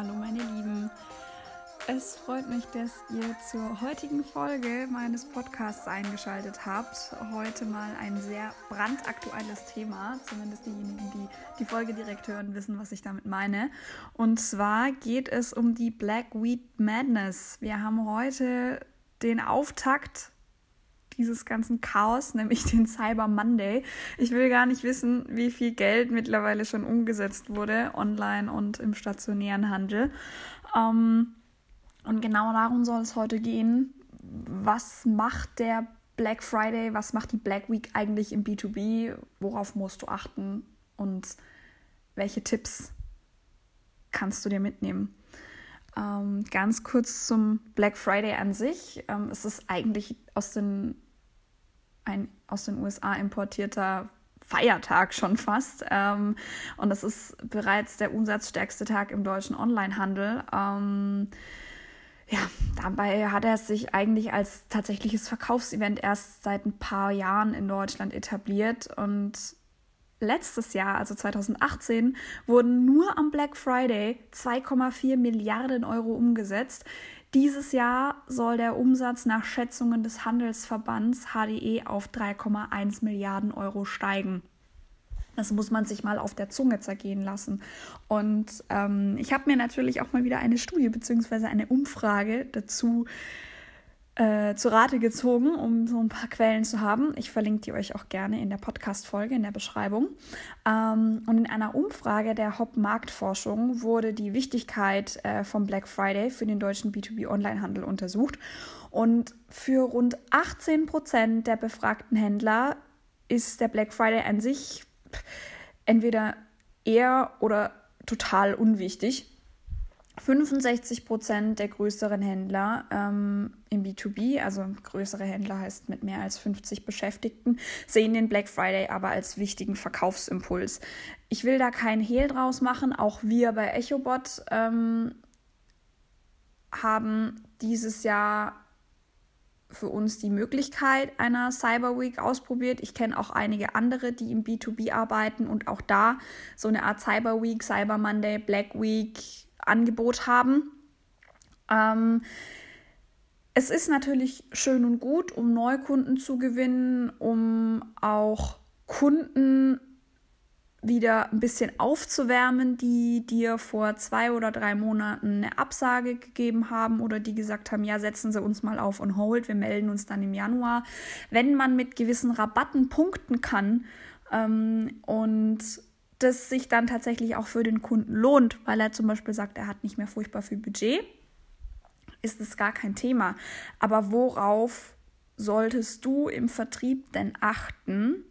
Hallo meine Lieben. Es freut mich, dass ihr zur heutigen Folge meines Podcasts eingeschaltet habt. Heute mal ein sehr brandaktuelles Thema. Zumindest diejenigen, die die Folge direkt hören, wissen, was ich damit meine. Und zwar geht es um die Black Weed Madness. Wir haben heute den Auftakt dieses ganzen Chaos, nämlich den Cyber Monday. Ich will gar nicht wissen, wie viel Geld mittlerweile schon umgesetzt wurde, online und im stationären Handel. Ähm, und genau darum soll es heute gehen. Was macht der Black Friday, was macht die Black Week eigentlich im B2B? Worauf musst du achten und welche Tipps kannst du dir mitnehmen? Ähm, ganz kurz zum Black Friday an sich. Ähm, es ist eigentlich aus den, ein aus den USA importierter Feiertag schon fast. Ähm, und das ist bereits der umsatzstärkste Tag im deutschen Onlinehandel. Ähm, ja, dabei hat er sich eigentlich als tatsächliches Verkaufsevent erst seit ein paar Jahren in Deutschland etabliert und letztes Jahr, also 2018, wurden nur am Black Friday 2,4 Milliarden Euro umgesetzt. Dieses Jahr soll der Umsatz nach Schätzungen des Handelsverbands HDE auf 3,1 Milliarden Euro steigen. Das muss man sich mal auf der Zunge zergehen lassen. Und ähm, ich habe mir natürlich auch mal wieder eine Studie bzw. eine Umfrage dazu äh, zu Rate gezogen, um so ein paar Quellen zu haben. Ich verlinke die euch auch gerne in der Podcast-Folge, in der Beschreibung. Ähm, und in einer Umfrage der Hop Marktforschung wurde die Wichtigkeit äh, vom Black Friday für den deutschen B2B-Onlinehandel untersucht. Und für rund 18 Prozent der befragten Händler ist der Black Friday an sich entweder eher oder total unwichtig. 65 Prozent der größeren Händler ähm, im B2B, also größere Händler heißt mit mehr als 50 Beschäftigten, sehen den Black Friday aber als wichtigen Verkaufsimpuls. Ich will da keinen Hehl draus machen. Auch wir bei EchoBot ähm, haben dieses Jahr für uns die Möglichkeit einer Cyber Week ausprobiert. Ich kenne auch einige andere, die im B2B arbeiten und auch da so eine Art Cyber Week, Cyber Monday, Black Week Angebot haben. Ähm, es ist natürlich schön und gut, um Neukunden zu gewinnen, um auch Kunden wieder ein bisschen aufzuwärmen, die dir vor zwei oder drei Monaten eine Absage gegeben haben oder die gesagt haben, ja, setzen Sie uns mal auf on hold, wir melden uns dann im Januar. Wenn man mit gewissen Rabatten punkten kann ähm, und das sich dann tatsächlich auch für den Kunden lohnt, weil er zum Beispiel sagt, er hat nicht mehr furchtbar viel Budget, ist es gar kein Thema. Aber worauf solltest du im Vertrieb denn achten,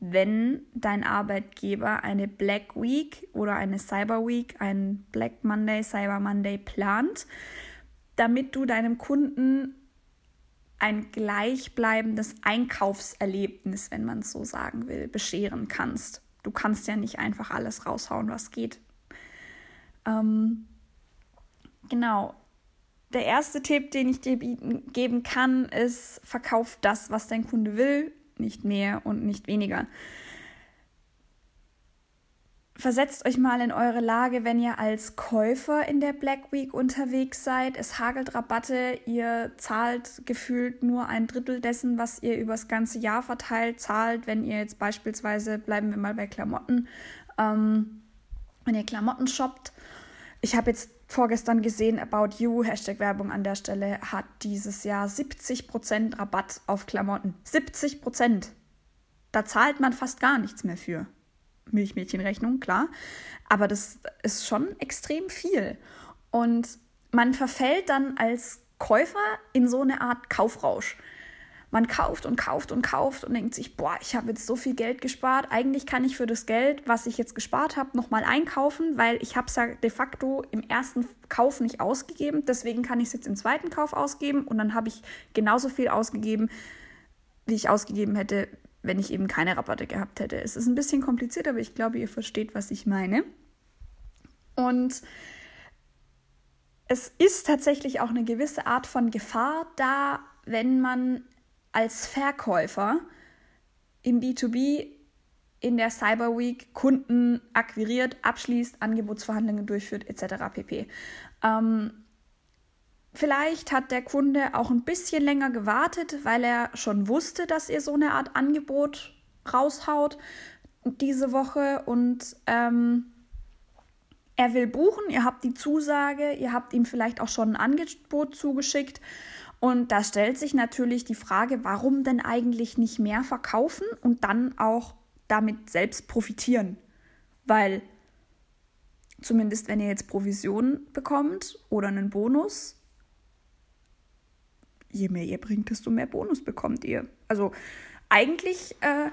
wenn dein Arbeitgeber eine Black Week oder eine Cyber Week, ein Black Monday, Cyber Monday plant, damit du deinem Kunden ein gleichbleibendes Einkaufserlebnis, wenn man es so sagen will, bescheren kannst. Du kannst ja nicht einfach alles raushauen, was geht. Ähm, genau. Der erste Tipp, den ich dir geben kann, ist, verkauf das, was dein Kunde will, nicht mehr und nicht weniger. Versetzt euch mal in eure Lage, wenn ihr als Käufer in der Black Week unterwegs seid. Es hagelt Rabatte, ihr zahlt gefühlt nur ein Drittel dessen, was ihr übers ganze Jahr verteilt zahlt. Wenn ihr jetzt beispielsweise, bleiben wir mal bei Klamotten, ähm, wenn ihr Klamotten shoppt. Ich habe jetzt vorgestern gesehen, About You, Hashtag Werbung an der Stelle, hat dieses Jahr 70% Rabatt auf Klamotten. 70%! Da zahlt man fast gar nichts mehr für. Milchmädchenrechnung, klar. Aber das ist schon extrem viel. Und man verfällt dann als Käufer in so eine Art Kaufrausch man kauft und kauft und kauft und denkt sich, boah, ich habe jetzt so viel Geld gespart. Eigentlich kann ich für das Geld, was ich jetzt gespart habe, nochmal einkaufen, weil ich habe es ja de facto im ersten Kauf nicht ausgegeben. Deswegen kann ich es jetzt im zweiten Kauf ausgeben und dann habe ich genauso viel ausgegeben, wie ich ausgegeben hätte, wenn ich eben keine Rabatte gehabt hätte. Es ist ein bisschen kompliziert, aber ich glaube, ihr versteht, was ich meine. Und es ist tatsächlich auch eine gewisse Art von Gefahr da, wenn man als Verkäufer im B2B in der Cyber Week Kunden akquiriert, abschließt, Angebotsverhandlungen durchführt etc. pp. Ähm, vielleicht hat der Kunde auch ein bisschen länger gewartet, weil er schon wusste, dass ihr so eine Art Angebot raushaut diese Woche und ähm, er will buchen, ihr habt die Zusage, ihr habt ihm vielleicht auch schon ein Angebot zugeschickt und da stellt sich natürlich die Frage, warum denn eigentlich nicht mehr verkaufen und dann auch damit selbst profitieren. Weil zumindest wenn ihr jetzt Provision bekommt oder einen Bonus, je mehr ihr bringt, desto mehr Bonus bekommt ihr. Also eigentlich äh,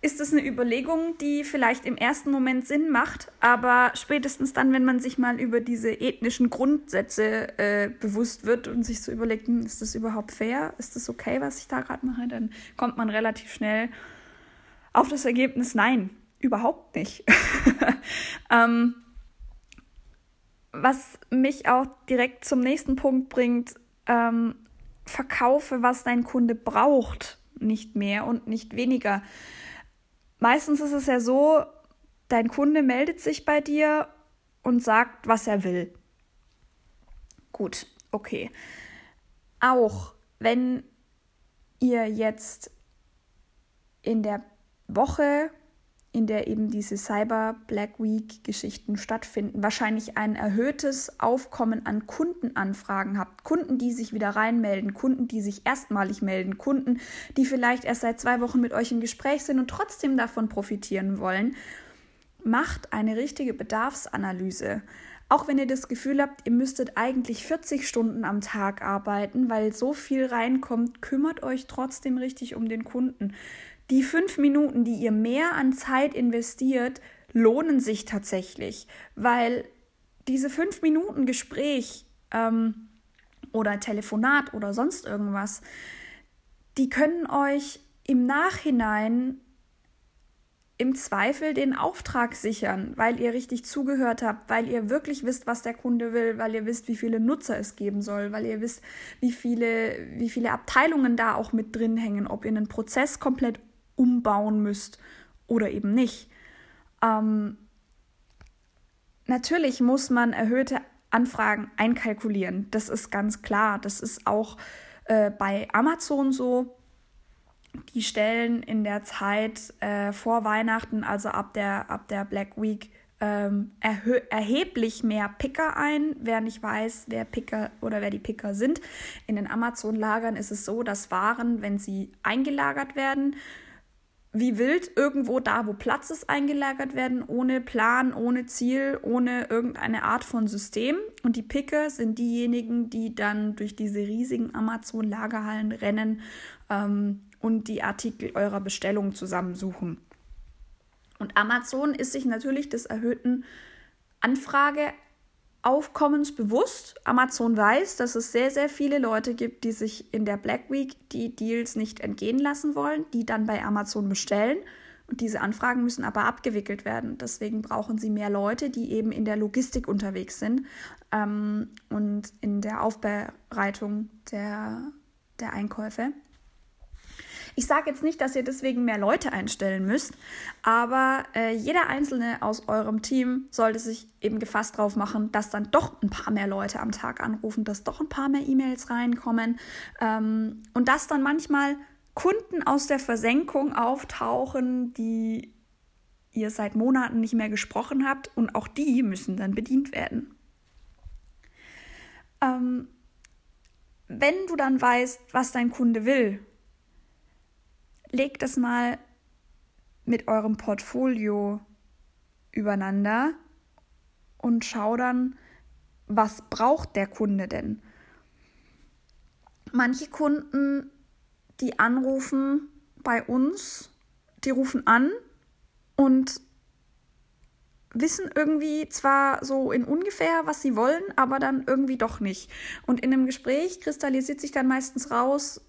ist es eine Überlegung, die vielleicht im ersten Moment Sinn macht, aber spätestens dann, wenn man sich mal über diese ethnischen Grundsätze äh, bewusst wird und sich so überlegt, hm, ist das überhaupt fair? Ist das okay, was ich da gerade mache? Dann kommt man relativ schnell auf das Ergebnis, nein, überhaupt nicht. ähm, was mich auch direkt zum nächsten Punkt bringt, ähm, verkaufe, was dein Kunde braucht, nicht mehr und nicht weniger. Meistens ist es ja so, dein Kunde meldet sich bei dir und sagt, was er will. Gut, okay. Auch wenn ihr jetzt in der Woche, in der eben diese Cyber Black Week Geschichten stattfinden, wahrscheinlich ein erhöhtes Aufkommen an Kundenanfragen habt. Kunden, die sich wieder reinmelden, Kunden, die sich erstmalig melden, Kunden, die vielleicht erst seit zwei Wochen mit euch im Gespräch sind und trotzdem davon profitieren wollen. Macht eine richtige Bedarfsanalyse. Auch wenn ihr das Gefühl habt, ihr müsstet eigentlich 40 Stunden am Tag arbeiten, weil so viel reinkommt, kümmert euch trotzdem richtig um den Kunden die fünf Minuten, die ihr mehr an Zeit investiert, lohnen sich tatsächlich, weil diese fünf Minuten Gespräch ähm, oder Telefonat oder sonst irgendwas, die können euch im Nachhinein im Zweifel den Auftrag sichern, weil ihr richtig zugehört habt, weil ihr wirklich wisst, was der Kunde will, weil ihr wisst, wie viele Nutzer es geben soll, weil ihr wisst, wie viele, wie viele Abteilungen da auch mit drin hängen, ob ihr einen Prozess komplett umbauen müsst oder eben nicht. Ähm, natürlich muss man erhöhte Anfragen einkalkulieren. Das ist ganz klar. Das ist auch äh, bei Amazon so. Die stellen in der Zeit äh, vor Weihnachten, also ab der, ab der Black Week, ähm, erheblich mehr Picker ein. Wer nicht weiß, wer Picker oder wer die Picker sind. In den Amazon-Lagern ist es so, dass Waren, wenn sie eingelagert werden, wie wild irgendwo da, wo Platz ist, eingelagert werden, ohne Plan, ohne Ziel, ohne irgendeine Art von System. Und die Picker sind diejenigen, die dann durch diese riesigen Amazon-Lagerhallen rennen ähm, und die Artikel eurer Bestellung zusammensuchen. Und Amazon ist sich natürlich des erhöhten Anfrage Aufkommens bewusst. Amazon weiß, dass es sehr, sehr viele Leute gibt, die sich in der Black Week die Deals nicht entgehen lassen wollen, die dann bei Amazon bestellen. Und diese Anfragen müssen aber abgewickelt werden. Deswegen brauchen sie mehr Leute, die eben in der Logistik unterwegs sind ähm, und in der Aufbereitung der, der Einkäufe. Ich sage jetzt nicht, dass ihr deswegen mehr Leute einstellen müsst, aber äh, jeder einzelne aus eurem Team sollte sich eben gefasst drauf machen, dass dann doch ein paar mehr Leute am Tag anrufen, dass doch ein paar mehr E-Mails reinkommen ähm, und dass dann manchmal Kunden aus der Versenkung auftauchen, die ihr seit Monaten nicht mehr gesprochen habt und auch die müssen dann bedient werden. Ähm, wenn du dann weißt, was dein Kunde will legt das mal mit eurem Portfolio übereinander und schau dann, was braucht der Kunde denn? Manche Kunden, die anrufen bei uns, die rufen an und wissen irgendwie zwar so in ungefähr, was sie wollen, aber dann irgendwie doch nicht. Und in einem Gespräch kristallisiert sich dann meistens raus,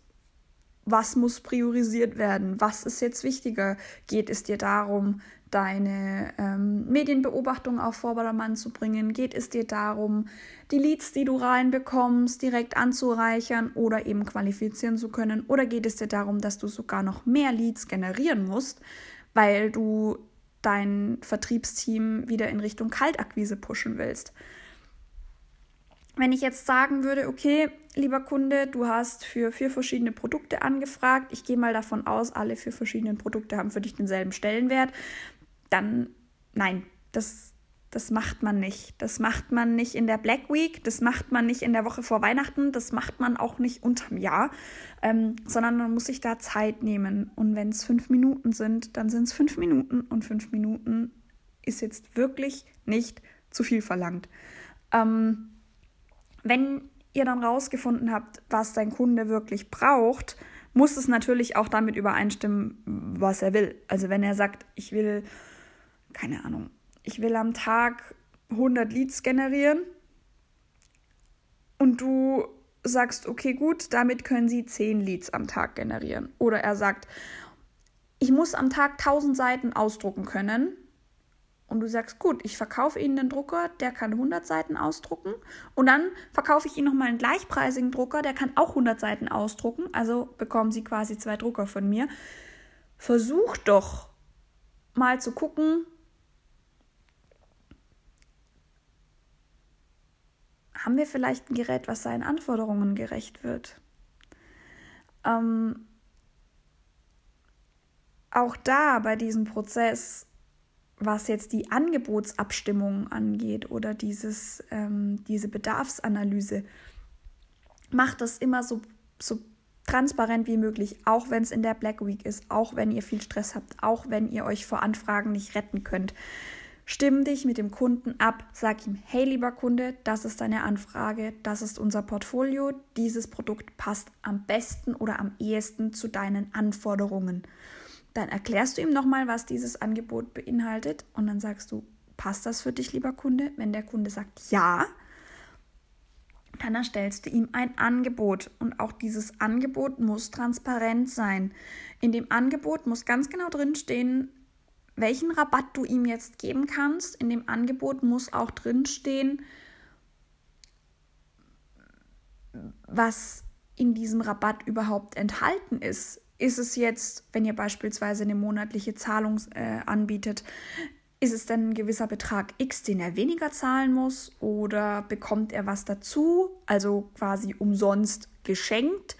was muss priorisiert werden, was ist jetzt wichtiger. Geht es dir darum, deine ähm, Medienbeobachtung auf Vordermann zu bringen? Geht es dir darum, die Leads, die du reinbekommst, direkt anzureichern oder eben qualifizieren zu können? Oder geht es dir darum, dass du sogar noch mehr Leads generieren musst, weil du dein Vertriebsteam wieder in Richtung Kaltakquise pushen willst. Wenn ich jetzt sagen würde, okay, lieber Kunde, du hast für vier verschiedene Produkte angefragt, ich gehe mal davon aus, alle vier verschiedenen Produkte haben für dich denselben Stellenwert, dann nein, das, das macht man nicht. Das macht man nicht in der Black Week, das macht man nicht in der Woche vor Weihnachten, das macht man auch nicht unterm Jahr, ähm, sondern man muss sich da Zeit nehmen. Und wenn es fünf Minuten sind, dann sind es fünf Minuten und fünf Minuten ist jetzt wirklich nicht zu viel verlangt. Ähm, wenn ihr dann rausgefunden habt, was dein Kunde wirklich braucht, muss es natürlich auch damit übereinstimmen, was er will. Also wenn er sagt, ich will, keine Ahnung, ich will am Tag 100 Leads generieren und du sagst, okay, gut, damit können sie 10 Leads am Tag generieren. Oder er sagt, ich muss am Tag 1000 Seiten ausdrucken können und du sagst, gut, ich verkaufe Ihnen einen Drucker, der kann 100 Seiten ausdrucken. Und dann verkaufe ich Ihnen nochmal einen gleichpreisigen Drucker, der kann auch 100 Seiten ausdrucken. Also bekommen Sie quasi zwei Drucker von mir. Versuch doch mal zu gucken, haben wir vielleicht ein Gerät, was seinen Anforderungen gerecht wird? Ähm, auch da bei diesem Prozess was jetzt die Angebotsabstimmung angeht oder dieses, ähm, diese Bedarfsanalyse, macht das immer so, so transparent wie möglich, auch wenn es in der Black Week ist, auch wenn ihr viel Stress habt, auch wenn ihr euch vor Anfragen nicht retten könnt. Stimm dich mit dem Kunden ab, sag ihm, hey lieber Kunde, das ist deine Anfrage, das ist unser Portfolio, dieses Produkt passt am besten oder am ehesten zu deinen Anforderungen. Dann erklärst du ihm nochmal, was dieses Angebot beinhaltet und dann sagst du, passt das für dich, lieber Kunde? Wenn der Kunde sagt ja, dann erstellst du ihm ein Angebot und auch dieses Angebot muss transparent sein. In dem Angebot muss ganz genau drinstehen, welchen Rabatt du ihm jetzt geben kannst. In dem Angebot muss auch drinstehen, was in diesem Rabatt überhaupt enthalten ist. Ist es jetzt, wenn ihr beispielsweise eine monatliche Zahlung äh, anbietet, ist es denn ein gewisser Betrag X, den er weniger zahlen muss oder bekommt er was dazu, also quasi umsonst geschenkt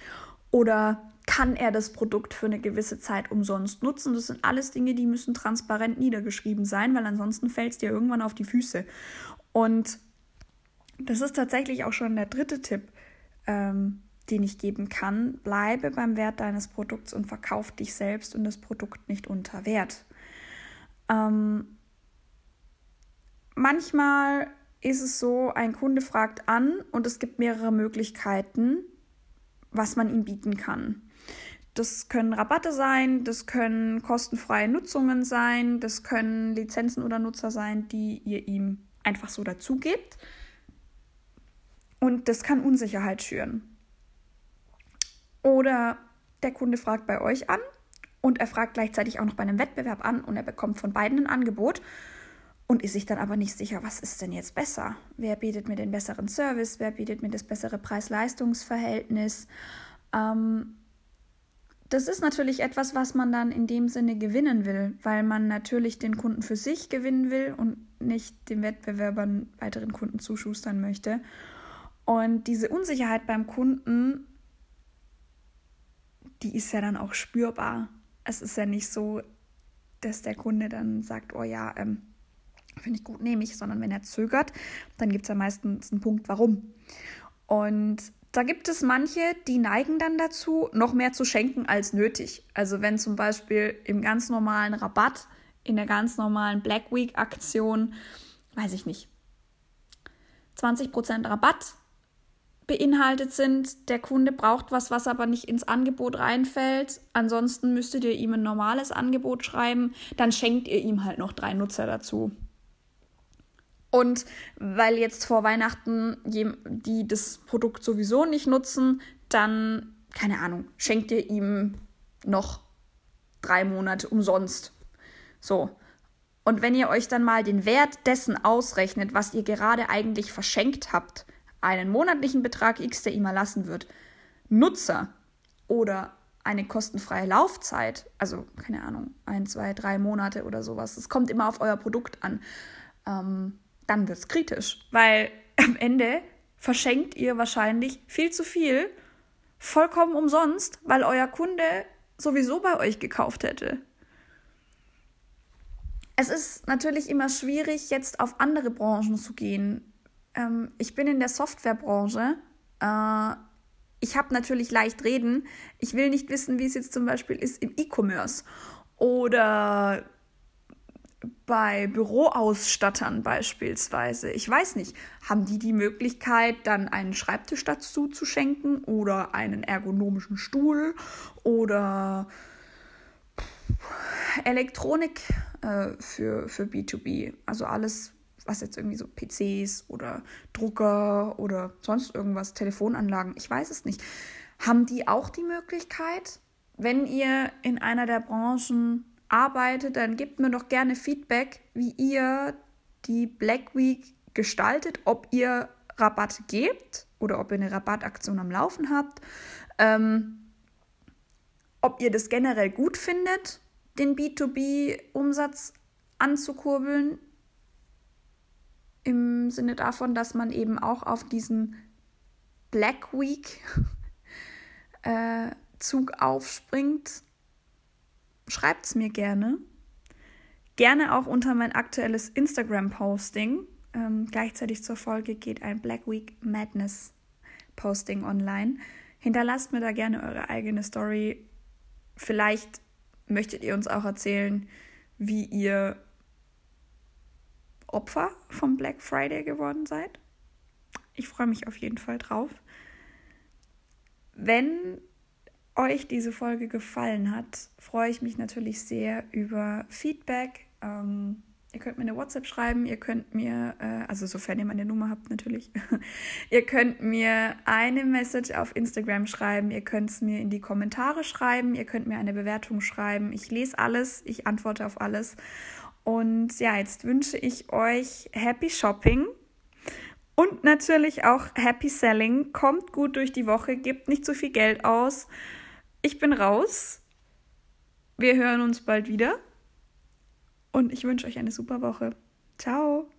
oder kann er das Produkt für eine gewisse Zeit umsonst nutzen? Das sind alles Dinge, die müssen transparent niedergeschrieben sein, weil ansonsten fällt es dir irgendwann auf die Füße. Und das ist tatsächlich auch schon der dritte Tipp. Ähm, den ich geben kann, bleibe beim Wert deines Produkts und verkauf dich selbst und das Produkt nicht unter Wert. Ähm, manchmal ist es so, ein Kunde fragt an und es gibt mehrere Möglichkeiten, was man ihm bieten kann. Das können Rabatte sein, das können kostenfreie Nutzungen sein, das können Lizenzen oder Nutzer sein, die ihr ihm einfach so dazu gebt. Und das kann Unsicherheit schüren. Oder der Kunde fragt bei euch an und er fragt gleichzeitig auch noch bei einem Wettbewerb an und er bekommt von beiden ein Angebot und ist sich dann aber nicht sicher, was ist denn jetzt besser? Wer bietet mir den besseren Service? Wer bietet mir das bessere Preis-Leistungs-Verhältnis? Ähm, das ist natürlich etwas, was man dann in dem Sinne gewinnen will, weil man natürlich den Kunden für sich gewinnen will und nicht den Wettbewerbern weiteren Kunden zuschustern möchte. Und diese Unsicherheit beim Kunden die ist ja dann auch spürbar. Es ist ja nicht so, dass der Kunde dann sagt, oh ja, ähm, finde ich gut, nehme ich, sondern wenn er zögert, dann gibt es ja meistens einen Punkt, warum. Und da gibt es manche, die neigen dann dazu, noch mehr zu schenken als nötig. Also wenn zum Beispiel im ganz normalen Rabatt, in der ganz normalen Black Week Aktion, weiß ich nicht, 20% Rabatt beinhaltet sind. Der Kunde braucht was, was aber nicht ins Angebot reinfällt. Ansonsten müsstet ihr ihm ein normales Angebot schreiben. Dann schenkt ihr ihm halt noch drei Nutzer dazu. Und weil jetzt vor Weihnachten die das Produkt sowieso nicht nutzen, dann, keine Ahnung, schenkt ihr ihm noch drei Monate umsonst. So. Und wenn ihr euch dann mal den Wert dessen ausrechnet, was ihr gerade eigentlich verschenkt habt, einen monatlichen Betrag X, der ihm erlassen wird, Nutzer oder eine kostenfreie Laufzeit, also keine Ahnung, ein, zwei, drei Monate oder sowas, es kommt immer auf euer Produkt an, ähm, dann wird es kritisch, weil am Ende verschenkt ihr wahrscheinlich viel zu viel, vollkommen umsonst, weil euer Kunde sowieso bei euch gekauft hätte. Es ist natürlich immer schwierig, jetzt auf andere Branchen zu gehen. Ähm, ich bin in der Softwarebranche. Äh, ich habe natürlich leicht reden. Ich will nicht wissen, wie es jetzt zum Beispiel ist im E-Commerce oder bei Büroausstattern beispielsweise. Ich weiß nicht, haben die die Möglichkeit, dann einen Schreibtisch dazu zu schenken oder einen ergonomischen Stuhl oder Elektronik äh, für, für B2B. Also alles, was jetzt irgendwie so PCs oder Drucker oder sonst irgendwas, Telefonanlagen, ich weiß es nicht. Haben die auch die Möglichkeit, wenn ihr in einer der Branchen arbeitet, dann gebt mir doch gerne Feedback, wie ihr die Black Week gestaltet, ob ihr Rabatt gebt oder ob ihr eine Rabattaktion am Laufen habt, ähm, ob ihr das generell gut findet, den B2B-Umsatz anzukurbeln, im Sinne davon, dass man eben auch auf diesen Black Week äh, Zug aufspringt schreibt es mir gerne. Gerne auch unter mein aktuelles Instagram-Posting. Ähm, gleichzeitig zur Folge geht ein Black Week Madness Posting online. Hinterlasst mir da gerne eure eigene Story. Vielleicht möchtet ihr uns auch erzählen, wie ihr Opfer vom Black Friday geworden seid. Ich freue mich auf jeden Fall drauf. Wenn euch diese Folge gefallen hat, freue ich mich natürlich sehr über Feedback. Ähm, ihr könnt mir eine WhatsApp schreiben, ihr könnt mir, äh, also sofern ihr meine Nummer habt natürlich, ihr könnt mir eine Message auf Instagram schreiben, ihr könnt es mir in die Kommentare schreiben, ihr könnt mir eine Bewertung schreiben. Ich lese alles, ich antworte auf alles. Und ja, jetzt wünsche ich euch Happy Shopping. Und natürlich auch Happy Selling. Kommt gut durch die Woche, gebt nicht zu viel Geld aus ich bin raus. Wir hören uns bald wieder. Und ich wünsche euch eine super Woche. Ciao.